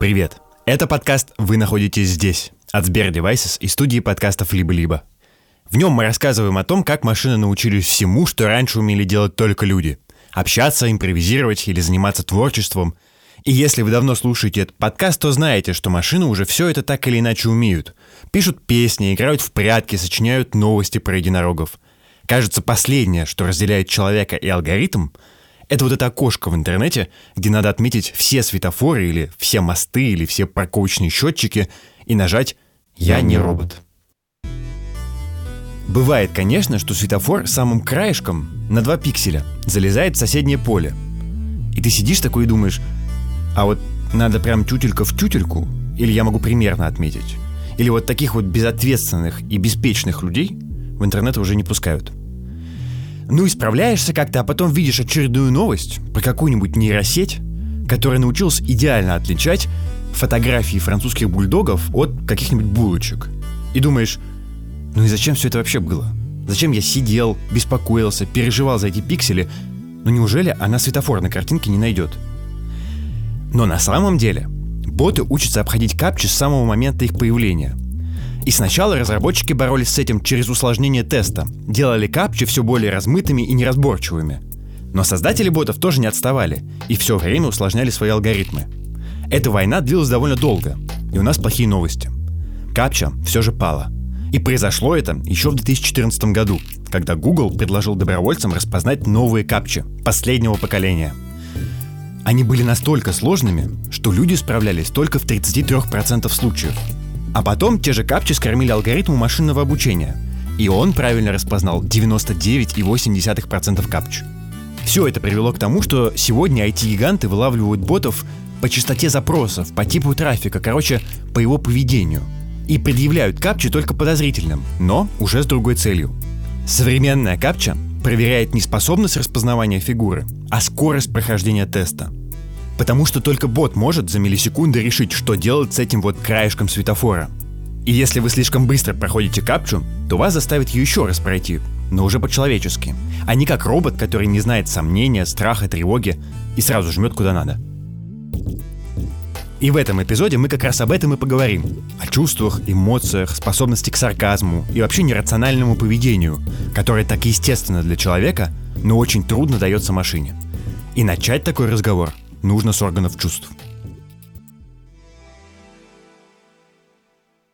Привет! Это подкаст «Вы находитесь здесь» от Сбер Devices и студии подкастов «Либо-либо». В нем мы рассказываем о том, как машины научились всему, что раньше умели делать только люди. Общаться, импровизировать или заниматься творчеством. И если вы давно слушаете этот подкаст, то знаете, что машины уже все это так или иначе умеют. Пишут песни, играют в прятки, сочиняют новости про единорогов. Кажется, последнее, что разделяет человека и алгоритм – это вот это окошко в интернете, где надо отметить все светофоры или все мосты или все парковочные счетчики и нажать «Я не робот». Бывает, конечно, что светофор самым краешком на 2 пикселя залезает в соседнее поле. И ты сидишь такой и думаешь, а вот надо прям тютелька в тютельку, или я могу примерно отметить. Или вот таких вот безответственных и беспечных людей в интернет уже не пускают – ну, исправляешься как-то, а потом видишь очередную новость про какую-нибудь нейросеть, которая научилась идеально отличать фотографии французских бульдогов от каких-нибудь булочек. И думаешь, ну и зачем все это вообще было? Зачем я сидел, беспокоился, переживал за эти пиксели? Ну неужели она светофор на картинке не найдет? Но на самом деле боты учатся обходить капчи с самого момента их появления – и сначала разработчики боролись с этим через усложнение теста, делали капчи все более размытыми и неразборчивыми. Но создатели ботов тоже не отставали и все время усложняли свои алгоритмы. Эта война длилась довольно долго, и у нас плохие новости. Капча все же пала. И произошло это еще в 2014 году, когда Google предложил добровольцам распознать новые капчи последнего поколения. Они были настолько сложными, что люди справлялись только в 33% случаев – а потом те же капчи скормили алгоритму машинного обучения, и он правильно распознал 99,8% капч. Все это привело к тому, что сегодня IT-гиганты вылавливают ботов по частоте запросов, по типу трафика, короче, по его поведению. И предъявляют капчи только подозрительным, но уже с другой целью. Современная капча проверяет не способность распознавания фигуры, а скорость прохождения теста – Потому что только бот может за миллисекунды решить, что делать с этим вот краешком светофора. И если вы слишком быстро проходите капчу, то вас заставят еще раз пройти, но уже по-человечески, а не как робот, который не знает сомнения, страха, тревоги и сразу жмет куда надо. И в этом эпизоде мы как раз об этом и поговорим. О чувствах, эмоциях, способности к сарказму и вообще нерациональному поведению, которое так естественно для человека, но очень трудно дается машине. И начать такой разговор нужно с органов чувств.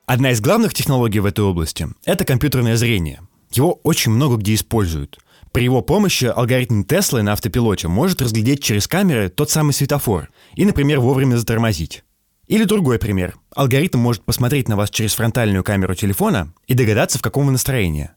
Одна из главных технологий в этой области – это компьютерное зрение. Его очень много где используют. При его помощи алгоритм Теслы на автопилоте может разглядеть через камеры тот самый светофор и, например, вовремя затормозить. Или другой пример. Алгоритм может посмотреть на вас через фронтальную камеру телефона и догадаться, в каком вы настроении.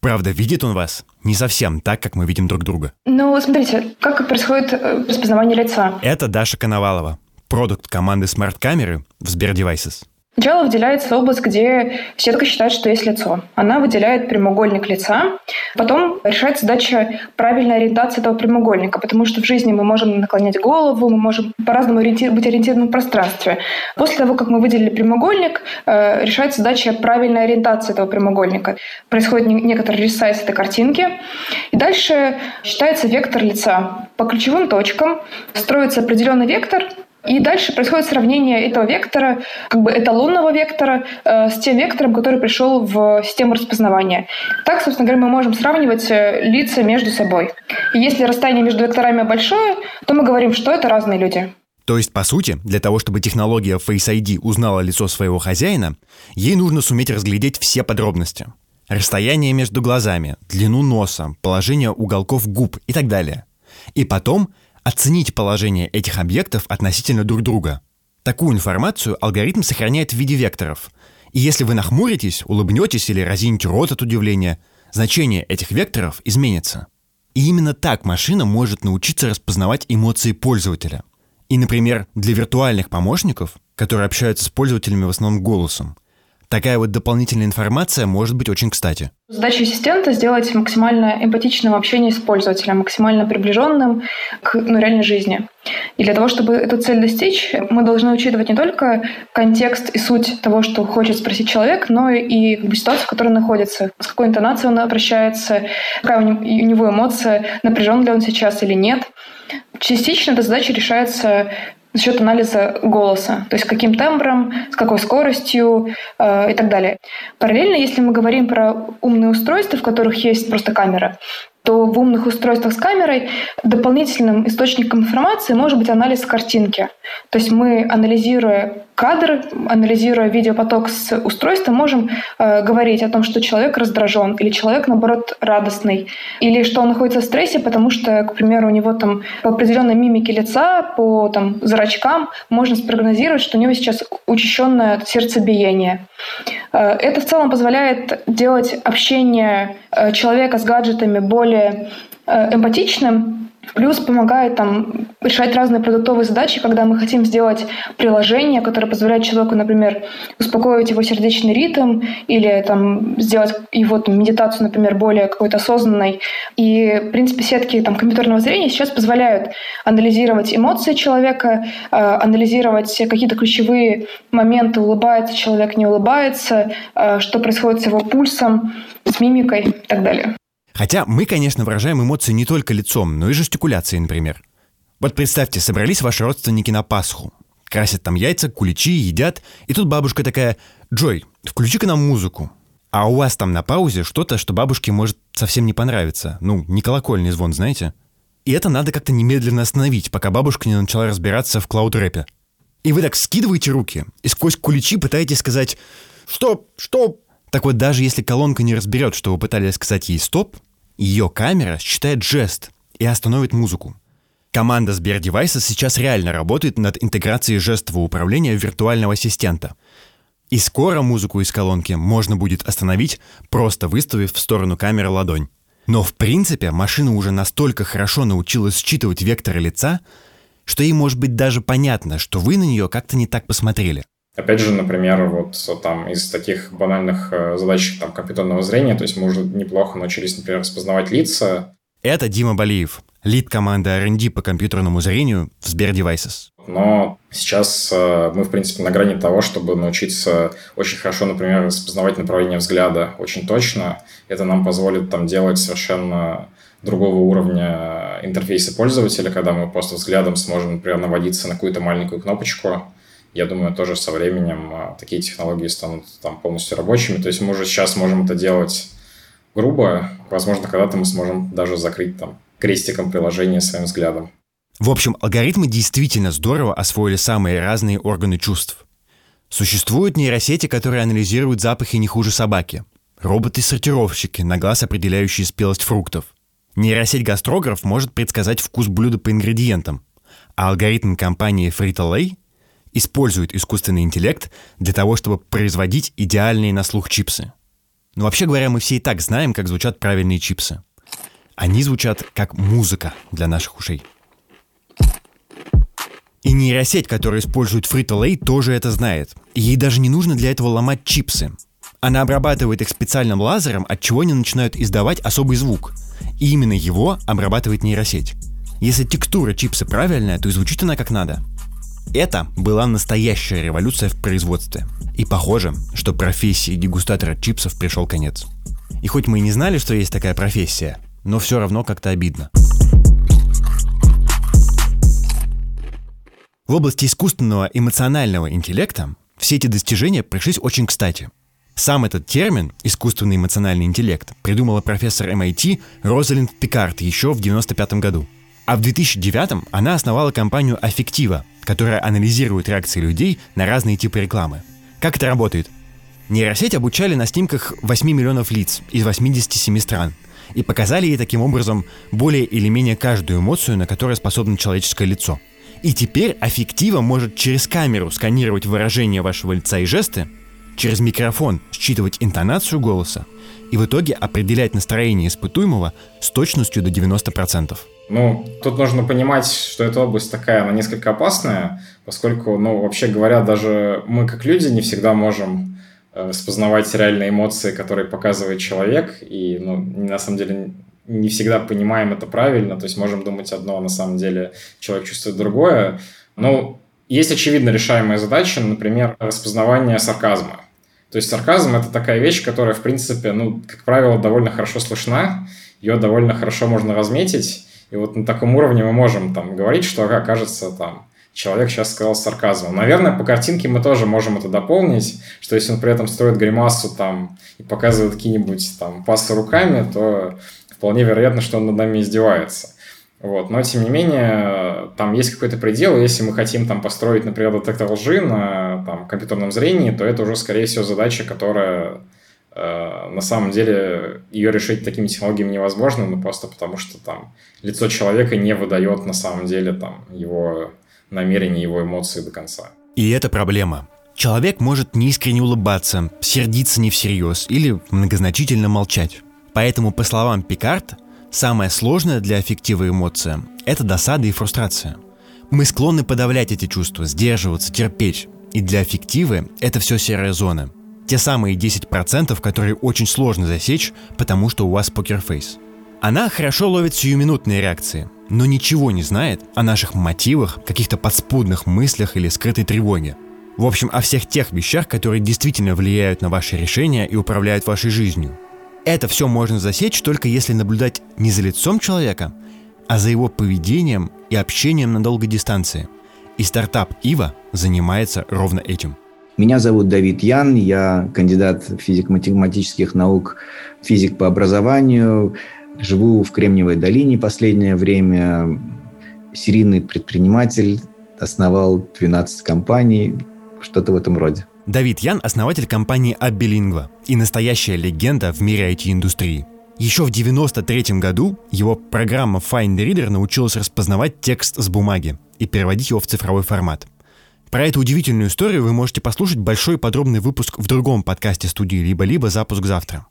Правда, видит он вас не совсем так, как мы видим друг друга. Ну, смотрите, как происходит э, распознавание лица? Это Даша Коновалова, продукт команды смарт-камеры в Сбер Devices. Сначала выделяется область, где все только считают, что есть лицо. Она выделяет прямоугольник лица. Потом решается задача правильной ориентации этого прямоугольника, потому что в жизни мы можем наклонять голову, мы можем по-разному ориентир- быть ориентированы в пространстве. После того, как мы выделили прямоугольник, э, решается задача правильной ориентации этого прямоугольника. Происходит не- некоторый ресайз этой картинки. И дальше считается вектор лица. По ключевым точкам строится определенный вектор, и дальше происходит сравнение этого вектора, как бы эталонного вектора, э, с тем вектором, который пришел в систему распознавания. Так, собственно говоря, мы можем сравнивать э, лица между собой. И если расстояние между векторами большое, то мы говорим, что это разные люди. То есть, по сути, для того, чтобы технология Face ID узнала лицо своего хозяина, ей нужно суметь разглядеть все подробности. Расстояние между глазами, длину носа, положение уголков губ и так далее. И потом оценить положение этих объектов относительно друг друга. Такую информацию алгоритм сохраняет в виде векторов. И если вы нахмуритесь, улыбнетесь или разините рот от удивления, значение этих векторов изменится. И именно так машина может научиться распознавать эмоции пользователя. И, например, для виртуальных помощников, которые общаются с пользователями в основном голосом, Такая вот дополнительная информация может быть очень кстати. Задача ассистента сделать максимально эмпатичным общение с пользователем, максимально приближенным к ну, реальной жизни. И для того, чтобы эту цель достичь, мы должны учитывать не только контекст и суть того, что хочет спросить человек, но и как бы, ситуацию, в которой он находится, с какой интонацией он обращается, какая у него эмоция, напряжен ли он сейчас или нет. Частично эта задача решается за счет анализа голоса, то есть каким тембром, с какой скоростью э, и так далее. Параллельно, если мы говорим про умные устройства, в которых есть просто камера, то в умных устройствах с камерой дополнительным источником информации может быть анализ картинки. То есть мы, анализируя кадр, анализируя видеопоток с устройства, можем э, говорить о том, что человек раздражен, или человек, наоборот, радостный, или что он находится в стрессе, потому что, к примеру, у него там по определенной мимике лица, по там, зрачкам можно спрогнозировать, что у него сейчас учащенное сердцебиение. Э, это в целом позволяет делать общение э, человека с гаджетами более э, эмпатичным, Плюс помогает там решать разные продуктовые задачи, когда мы хотим сделать приложение, которое позволяет человеку, например, успокоить его сердечный ритм или там сделать его там, медитацию, например, более какой-то осознанной. И, в принципе, сетки там, компьютерного зрения сейчас позволяют анализировать эмоции человека, э, анализировать какие-то ключевые моменты, улыбается человек, не улыбается, э, что происходит с его пульсом, с мимикой и так далее. Хотя мы, конечно, выражаем эмоции не только лицом, но и жестикуляцией, например. Вот представьте, собрались ваши родственники на Пасху. Красят там яйца, куличи, едят. И тут бабушка такая, «Джой, включи-ка нам музыку». А у вас там на паузе что-то, что бабушке может совсем не понравиться. Ну, не колокольный звон, знаете? И это надо как-то немедленно остановить, пока бабушка не начала разбираться в клауд-рэпе. И вы так скидываете руки и сквозь куличи пытаетесь сказать «Стоп! Стоп!» Так вот, даже если колонка не разберет, что вы пытались сказать ей «стоп», ее камера считает жест и остановит музыку. Команда Сбер Devices сейчас реально работает над интеграцией жестового управления виртуального ассистента. И скоро музыку из колонки можно будет остановить, просто выставив в сторону камеры ладонь. Но в принципе машина уже настолько хорошо научилась считывать векторы лица, что ей может быть даже понятно, что вы на нее как-то не так посмотрели. Опять же, например, вот там из таких банальных э, задач там, компьютерного зрения, то есть мы уже неплохо научились, например, распознавать лица. Это Дима Балиев, лид команды R&D по компьютерному зрению в Сбер Devices. Но сейчас э, мы, в принципе, на грани того, чтобы научиться очень хорошо, например, распознавать направление взгляда очень точно. Это нам позволит там делать совершенно другого уровня интерфейса пользователя, когда мы просто взглядом сможем, например, наводиться на какую-то маленькую кнопочку, я думаю, тоже со временем а, такие технологии станут там полностью рабочими. То есть мы уже сейчас можем это делать грубо. Возможно, когда-то мы сможем даже закрыть там крестиком приложение своим взглядом. В общем, алгоритмы действительно здорово освоили самые разные органы чувств. Существуют нейросети, которые анализируют запахи не хуже собаки. Роботы-сортировщики, на глаз определяющие спелость фруктов. Нейросеть-гастрограф может предсказать вкус блюда по ингредиентам. А алгоритм компании Frito-Lay используют искусственный интеллект для того, чтобы производить идеальные на слух чипсы. Но вообще говоря, мы все и так знаем, как звучат правильные чипсы. Они звучат как музыка для наших ушей. И нейросеть, которая использует Frito-Lay, тоже это знает. Ей даже не нужно для этого ломать чипсы. Она обрабатывает их специальным лазером, от чего они начинают издавать особый звук. И именно его обрабатывает нейросеть. Если текстура чипса правильная, то и звучит она как надо – это была настоящая революция в производстве. И похоже, что профессии дегустатора чипсов пришел конец. И хоть мы и не знали, что есть такая профессия, но все равно как-то обидно. В области искусственного эмоционального интеллекта все эти достижения пришлись очень кстати. Сам этот термин «искусственный эмоциональный интеллект» придумала профессор MIT Розалинд Пикард еще в 1995 году. А в 2009 она основала компанию Affectiva, которая анализирует реакции людей на разные типы рекламы. Как это работает? Нейросеть обучали на снимках 8 миллионов лиц из 87 стран и показали ей таким образом более или менее каждую эмоцию, на которую способно человеческое лицо. И теперь аффектива может через камеру сканировать выражение вашего лица и жесты, через микрофон считывать интонацию голоса и в итоге определять настроение испытуемого с точностью до 90%. Ну, тут нужно понимать, что эта область такая, она несколько опасная, поскольку, ну, вообще говоря, даже мы как люди не всегда можем э, распознавать реальные эмоции, которые показывает человек, и, ну, на самом деле не всегда понимаем это правильно, то есть можем думать одно, а на самом деле человек чувствует другое. Ну, есть очевидно решаемая задача, например, распознавание сарказма. То есть сарказм – это такая вещь, которая, в принципе, ну, как правило, довольно хорошо слышна, ее довольно хорошо можно разметить, и вот на таком уровне мы можем там говорить, что, кажется, там, человек сейчас сказал с сарказмом. Наверное, по картинке мы тоже можем это дополнить, что если он при этом строит гримасу там и показывает какие-нибудь там пасы руками, то вполне вероятно, что он над нами издевается. Вот. Но, тем не менее, там есть какой-то предел, если мы хотим там построить, например, детектор лжи на там, компьютерном зрении, то это уже, скорее всего, задача, которая на самом деле ее решить такими технологиями невозможно, но просто потому что там лицо человека не выдает на самом деле там его намерения, его эмоции до конца. И это проблема. Человек может неискренне улыбаться, сердиться не всерьез или многозначительно молчать. Поэтому, по словам Пикард, самое сложное для аффектива эмоция – это досада и фрустрация. Мы склонны подавлять эти чувства, сдерживаться, терпеть. И для аффективы это все серая зона. Те самые 10%, которые очень сложно засечь, потому что у вас покерфейс. Она хорошо ловит сиюминутные реакции, но ничего не знает о наших мотивах, каких-то подспудных мыслях или скрытой тревоге. В общем, о всех тех вещах, которые действительно влияют на ваши решения и управляют вашей жизнью. Это все можно засечь только если наблюдать не за лицом человека, а за его поведением и общением на долгой дистанции. И стартап Ива занимается ровно этим. Меня зовут Давид Ян, я кандидат физико-математических наук, физик по образованию, живу в Кремниевой долине последнее время, серийный предприниматель, основал 12 компаний, что-то в этом роде. Давид Ян – основатель компании Абилингва и настоящая легенда в мире IT-индустрии. Еще в 1993 году его программа Find Reader научилась распознавать текст с бумаги и переводить его в цифровой формат. Про эту удивительную историю вы можете послушать большой подробный выпуск в другом подкасте студии «Либо-либо. Запуск завтра».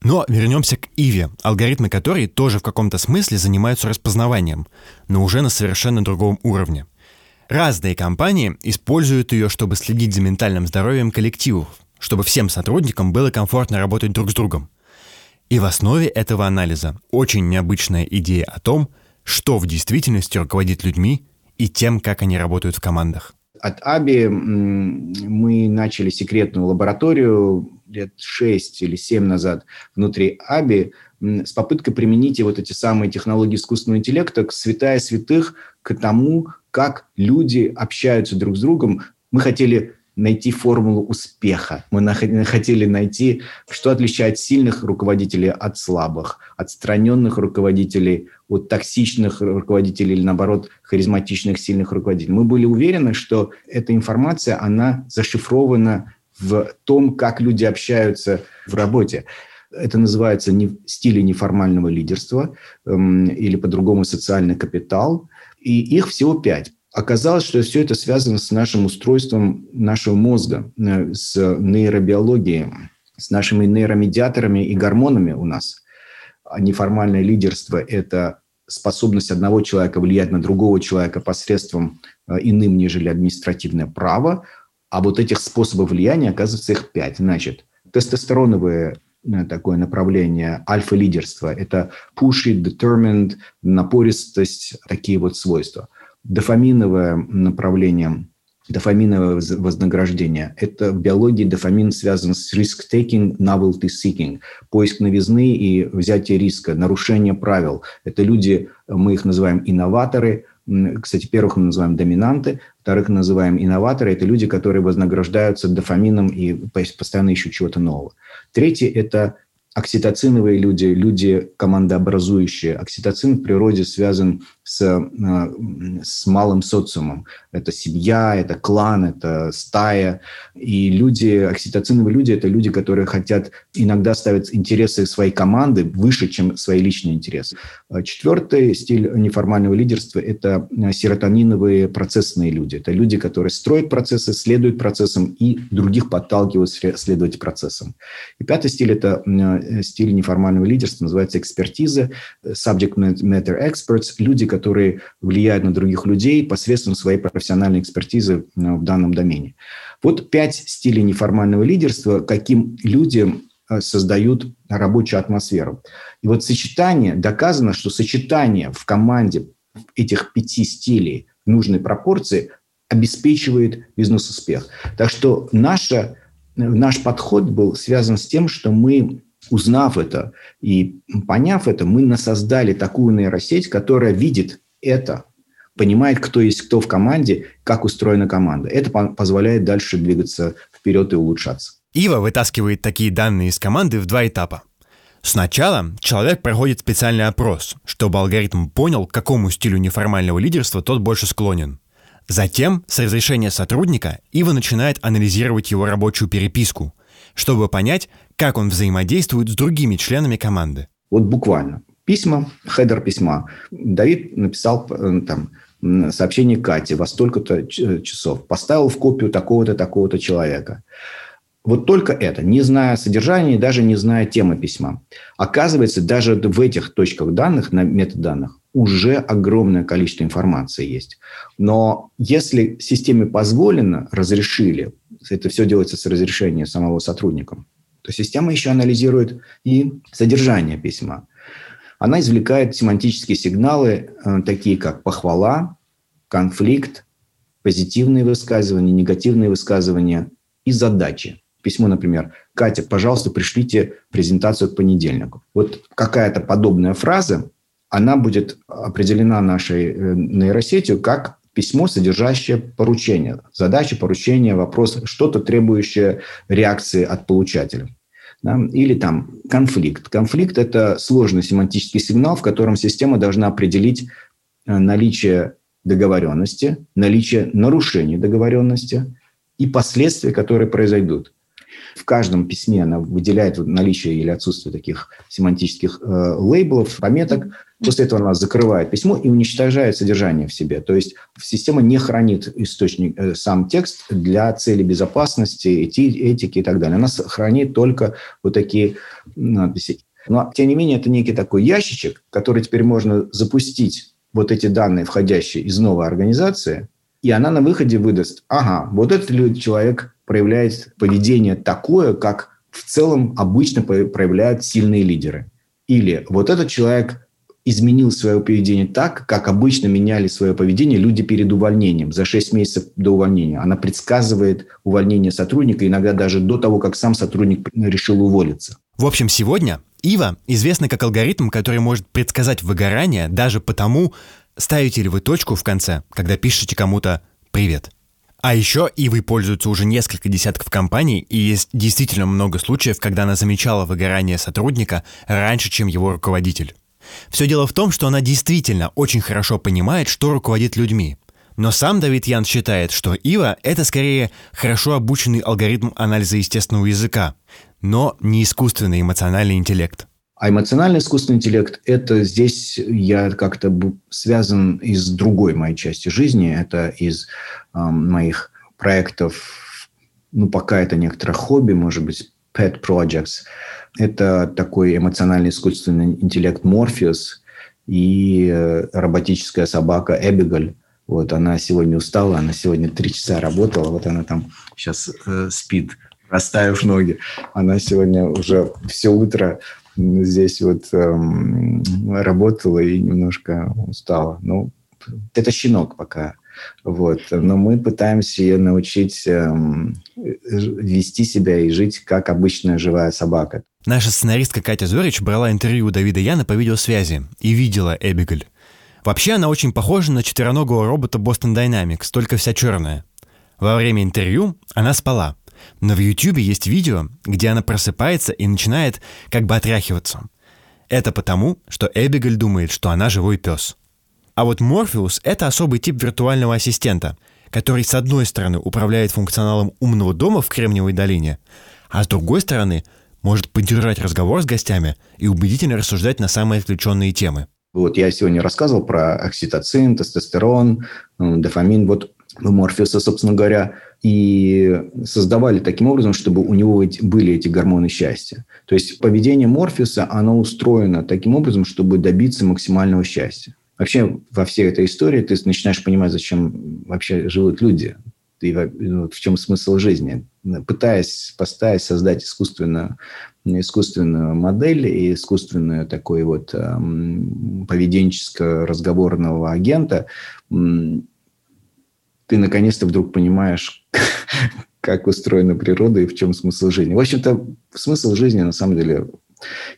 Но вернемся к Иве, алгоритмы которой тоже в каком-то смысле занимаются распознаванием, но уже на совершенно другом уровне. Разные компании используют ее, чтобы следить за ментальным здоровьем коллективов, чтобы всем сотрудникам было комфортно работать друг с другом. И в основе этого анализа очень необычная идея о том, что в действительности руководит людьми и тем, как они работают в командах. От АБИ мы начали секретную лабораторию лет 6 или 7 назад внутри АБИ с попыткой применить вот эти самые технологии искусственного интеллекта к святая святых, к тому, как люди общаются друг с другом. Мы хотели найти формулу успеха. Мы хотели найти, что отличает сильных руководителей от слабых, отстраненных руководителей от токсичных руководителей или, наоборот, харизматичных, сильных руководителей. Мы были уверены, что эта информация, она зашифрована в том, как люди общаются в работе. Это называется не, стили неформального лидерства эм, или по-другому социальный капитал. И их всего пять. Оказалось, что все это связано с нашим устройством нашего мозга, э, с нейробиологией, с нашими нейромедиаторами и гормонами у нас. А неформальное лидерство – это способность одного человека влиять на другого человека посредством э, иным, нежели административное право. А вот этих способов влияния, оказывается, их пять. Значит, тестостероновые Э, такое направление альфа-лидерства. Это pushy, determined, напористость, такие вот свойства. Дофаминовое направление, дофаминовое вознаграждение. Это в биологии дофамин связан с risk-taking, novelty-seeking, поиск новизны и взятие риска, нарушение правил. Это люди, мы их называем инноваторы, кстати, первых мы называем доминанты, вторых называем инноваторы. Это люди, которые вознаграждаются дофамином и постоянно ищут чего-то нового. Третье – это окситоциновые люди, люди командообразующие. Окситоцин в природе связан с, э, с малым социумом. Это семья, это клан, это стая. И люди, окситоциновые люди – это люди, которые хотят иногда ставить интересы своей команды выше, чем свои личные интересы. Четвертый стиль неформального лидерства – это серотониновые процессные люди. Это люди, которые строят процессы, следуют процессам и других подталкивают следовать процессам. И пятый стиль – это э, стиль неформального лидерства, называется экспертиза, subject matter experts, люди, которые которые влияют на других людей посредством своей профессиональной экспертизы э, в данном домене. Вот пять стилей неформального лидерства, каким людям э, создают рабочую атмосферу. И вот сочетание, доказано, что сочетание в команде этих пяти стилей нужной пропорции обеспечивает бизнес-успех. Так что наша, наш подход был связан с тем, что мы Узнав это и поняв это, мы насоздали такую нейросеть, которая видит это понимает, кто есть кто в команде, как устроена команда. Это позволяет дальше двигаться вперед и улучшаться. Ива вытаскивает такие данные из команды в два этапа. Сначала человек проходит специальный опрос, чтобы алгоритм понял, к какому стилю неформального лидерства тот больше склонен. Затем, с разрешения сотрудника, Ива начинает анализировать его рабочую переписку, чтобы понять, как он взаимодействует с другими членами команды. Вот буквально. Письма, хедер письма. Давид написал э, там, сообщение Кате во столько-то часов. Поставил в копию такого-то, такого-то человека. Вот только это, не зная содержания, даже не зная темы письма. Оказывается, даже в этих точках данных, на метаданных, уже огромное количество информации есть. Но если системе позволено, разрешили, это все делается с разрешения самого сотрудника, то система еще анализирует и содержание письма. Она извлекает семантические сигналы, э, такие как похвала, конфликт, позитивные высказывания, негативные высказывания и задачи. Письмо, например, «Катя, пожалуйста, пришлите презентацию к понедельнику». Вот какая-то подобная фраза, она будет определена нашей э, нейросетью как письмо, содержащее поручение. Задача, поручение, вопрос, что-то требующее реакции от получателя. Да? Или там конфликт. Конфликт – это сложный семантический сигнал, в котором система должна определить э, наличие договоренности, наличие нарушений договоренности и последствия, которые произойдут. В каждом письме она выделяет наличие или отсутствие таких семантических э, лейблов, пометок. После этого она закрывает письмо и уничтожает содержание в себе. То есть система не хранит источник, э, сам текст для цели безопасности, эти, этики и так далее. Она хранит только вот такие надписи. Но, тем не менее, это некий такой ящичек, который теперь можно запустить вот эти данные, входящие из новой организации, и она на выходе выдаст, ага, вот этот человек проявляет поведение такое, как в целом обычно проявляют сильные лидеры. Или вот этот человек изменил свое поведение так, как обычно меняли свое поведение люди перед увольнением, за 6 месяцев до увольнения. Она предсказывает увольнение сотрудника, иногда даже до того, как сам сотрудник решил уволиться. В общем, сегодня Ива известна как алгоритм, который может предсказать выгорание даже потому, ставите ли вы точку в конце, когда пишете кому-то «Привет». А еще Ивой пользуются уже несколько десятков компаний, и есть действительно много случаев, когда она замечала выгорание сотрудника раньше, чем его руководитель. Все дело в том, что она действительно очень хорошо понимает, что руководит людьми. Но сам Давид Ян считает, что Ива — это скорее хорошо обученный алгоритм анализа естественного языка, но не искусственный эмоциональный интеллект. А эмоциональный искусственный интеллект – это здесь я как-то связан из другой моей части жизни. Это из моих проектов, ну, пока это некоторое хобби, может быть, pet projects. Это такой эмоциональный искусственный интеллект Morpheus и э, роботическая собака Эбигаль. Вот она сегодня устала, она сегодня три часа работала, вот она там сейчас э, спит, расставив ноги. Она сегодня уже все утро здесь вот эм, работала и немножко устала. Ну, это щенок пока. Вот. Но мы пытаемся ее научить эм, вести себя и жить как обычная живая собака. Наша сценаристка Катя Зорич брала интервью у Давида Яна по видеосвязи и видела Эбигаль. Вообще она очень похожа на четвероногого робота Boston Dynamics, только вся черная. Во время интервью она спала, но в YouTube есть видео, где она просыпается и начинает как бы отряхиваться. Это потому, что Эбигель думает, что она живой пес. А вот Морфеус — это особый тип виртуального ассистента, который с одной стороны управляет функционалом умного дома в Кремниевой долине, а с другой стороны может поддержать разговор с гостями и убедительно рассуждать на самые отвлеченные темы. Вот я сегодня рассказывал про окситоцин, тестостерон, дофамин. Вот у Морфеуса, собственно говоря, и создавали таким образом, чтобы у него были эти гормоны счастья. То есть поведение Морфеуса, оно устроено таким образом, чтобы добиться максимального счастья. Вообще во всей этой истории ты начинаешь понимать, зачем вообще живут люди и ну, в чем смысл жизни. Пытаясь, пытаясь создать искусственную, искусственную модель и искусственную такой вот эм, поведенческо-разговорного агента, ты наконец-то вдруг понимаешь, как устроена природа и в чем смысл жизни. В общем-то, смысл жизни, на самом деле,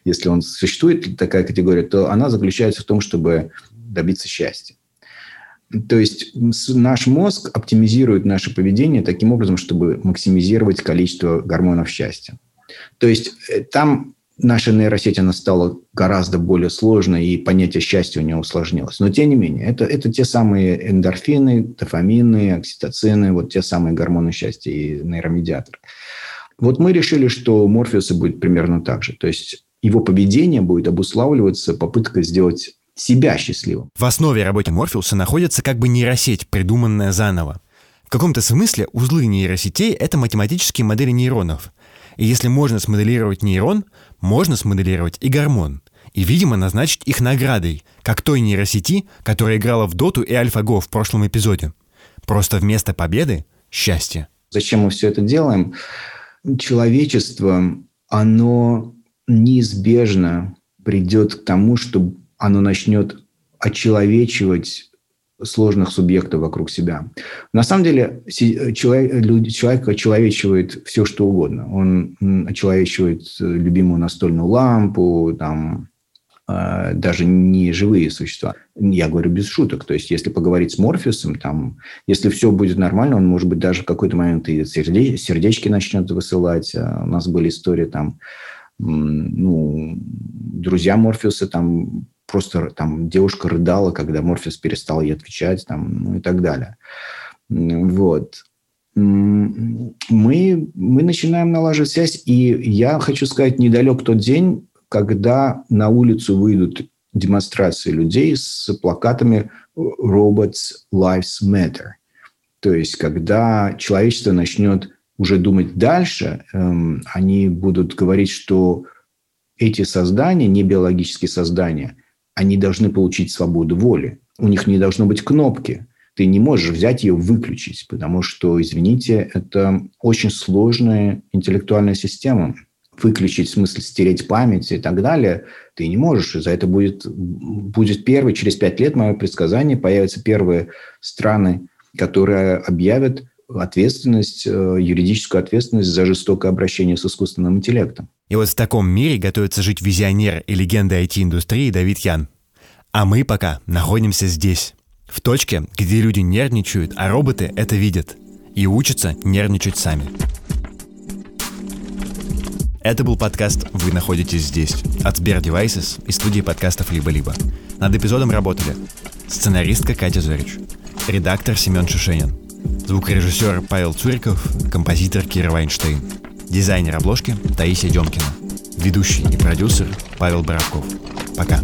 если он существует, такая категория, то она заключается в том, чтобы добиться счастья. То есть наш мозг оптимизирует наше поведение таким образом, чтобы максимизировать количество гормонов счастья. То есть э, там наша нейросеть, она стала гораздо более сложной, и понятие счастья у нее усложнилось. Но, тем не менее, это, это те самые эндорфины, дофамины, окситоцины, вот те самые гормоны счастья и нейромедиаторы. Вот мы решили, что Морфеуса будет примерно так же. То есть его поведение будет обуславливаться попыткой сделать себя счастливым. В основе работы Морфеуса находится как бы нейросеть, придуманная заново. В каком-то смысле узлы нейросетей – это математические модели нейронов. И если можно смоделировать нейрон, можно смоделировать и гормон. И, видимо, назначить их наградой, как той нейросети, которая играла в Доту и AlphaGo в прошлом эпизоде. Просто вместо победы – счастье. Зачем мы все это делаем? Человечество, оно неизбежно придет к тому, что оно начнет очеловечивать сложных субъектов вокруг себя. На самом деле человек, человек очеловечивает все, что угодно. Он очеловечивает любимую настольную лампу, там, э, даже не живые существа. Я говорю без шуток. То есть, если поговорить с Морфеусом, там, если все будет нормально, он, может быть, даже в какой-то момент и сердечки начнет высылать. У нас были истории там, ну, друзья Морфеуса там просто там девушка рыдала, когда Морфис перестал ей отвечать, там, ну и так далее. Вот. Мы, мы начинаем налаживать связь, и я хочу сказать, недалек тот день, когда на улицу выйдут демонстрации людей с плакатами «Robots Lives Matter». То есть, когда человечество начнет уже думать дальше, эм, они будут говорить, что эти создания, не биологические создания, они должны получить свободу воли. У них не должно быть кнопки. Ты не можешь взять ее выключить, потому что, извините, это очень сложная интеллектуальная система. Выключить, в смысле стереть память и так далее, ты не можешь. И за это будет, будет первый, через пять лет, мое предсказание, появятся первые страны, которые объявят ответственность, э, юридическую ответственность за жестокое обращение с искусственным интеллектом. И вот в таком мире готовится жить визионер и легенда IT-индустрии Давид Ян. А мы пока находимся здесь, в точке, где люди нервничают, а роботы это видят и учатся нервничать сами. Это был подкаст «Вы находитесь здесь» от Сбер Devices и студии подкастов «Либо-либо». Над эпизодом работали сценаристка Катя Зорич, редактор Семен Шишенин, звукорежиссер Павел Цуриков, композитор Кира Вайнштейн, дизайнер обложки Таисия Демкина, ведущий и продюсер Павел Боровков. Пока.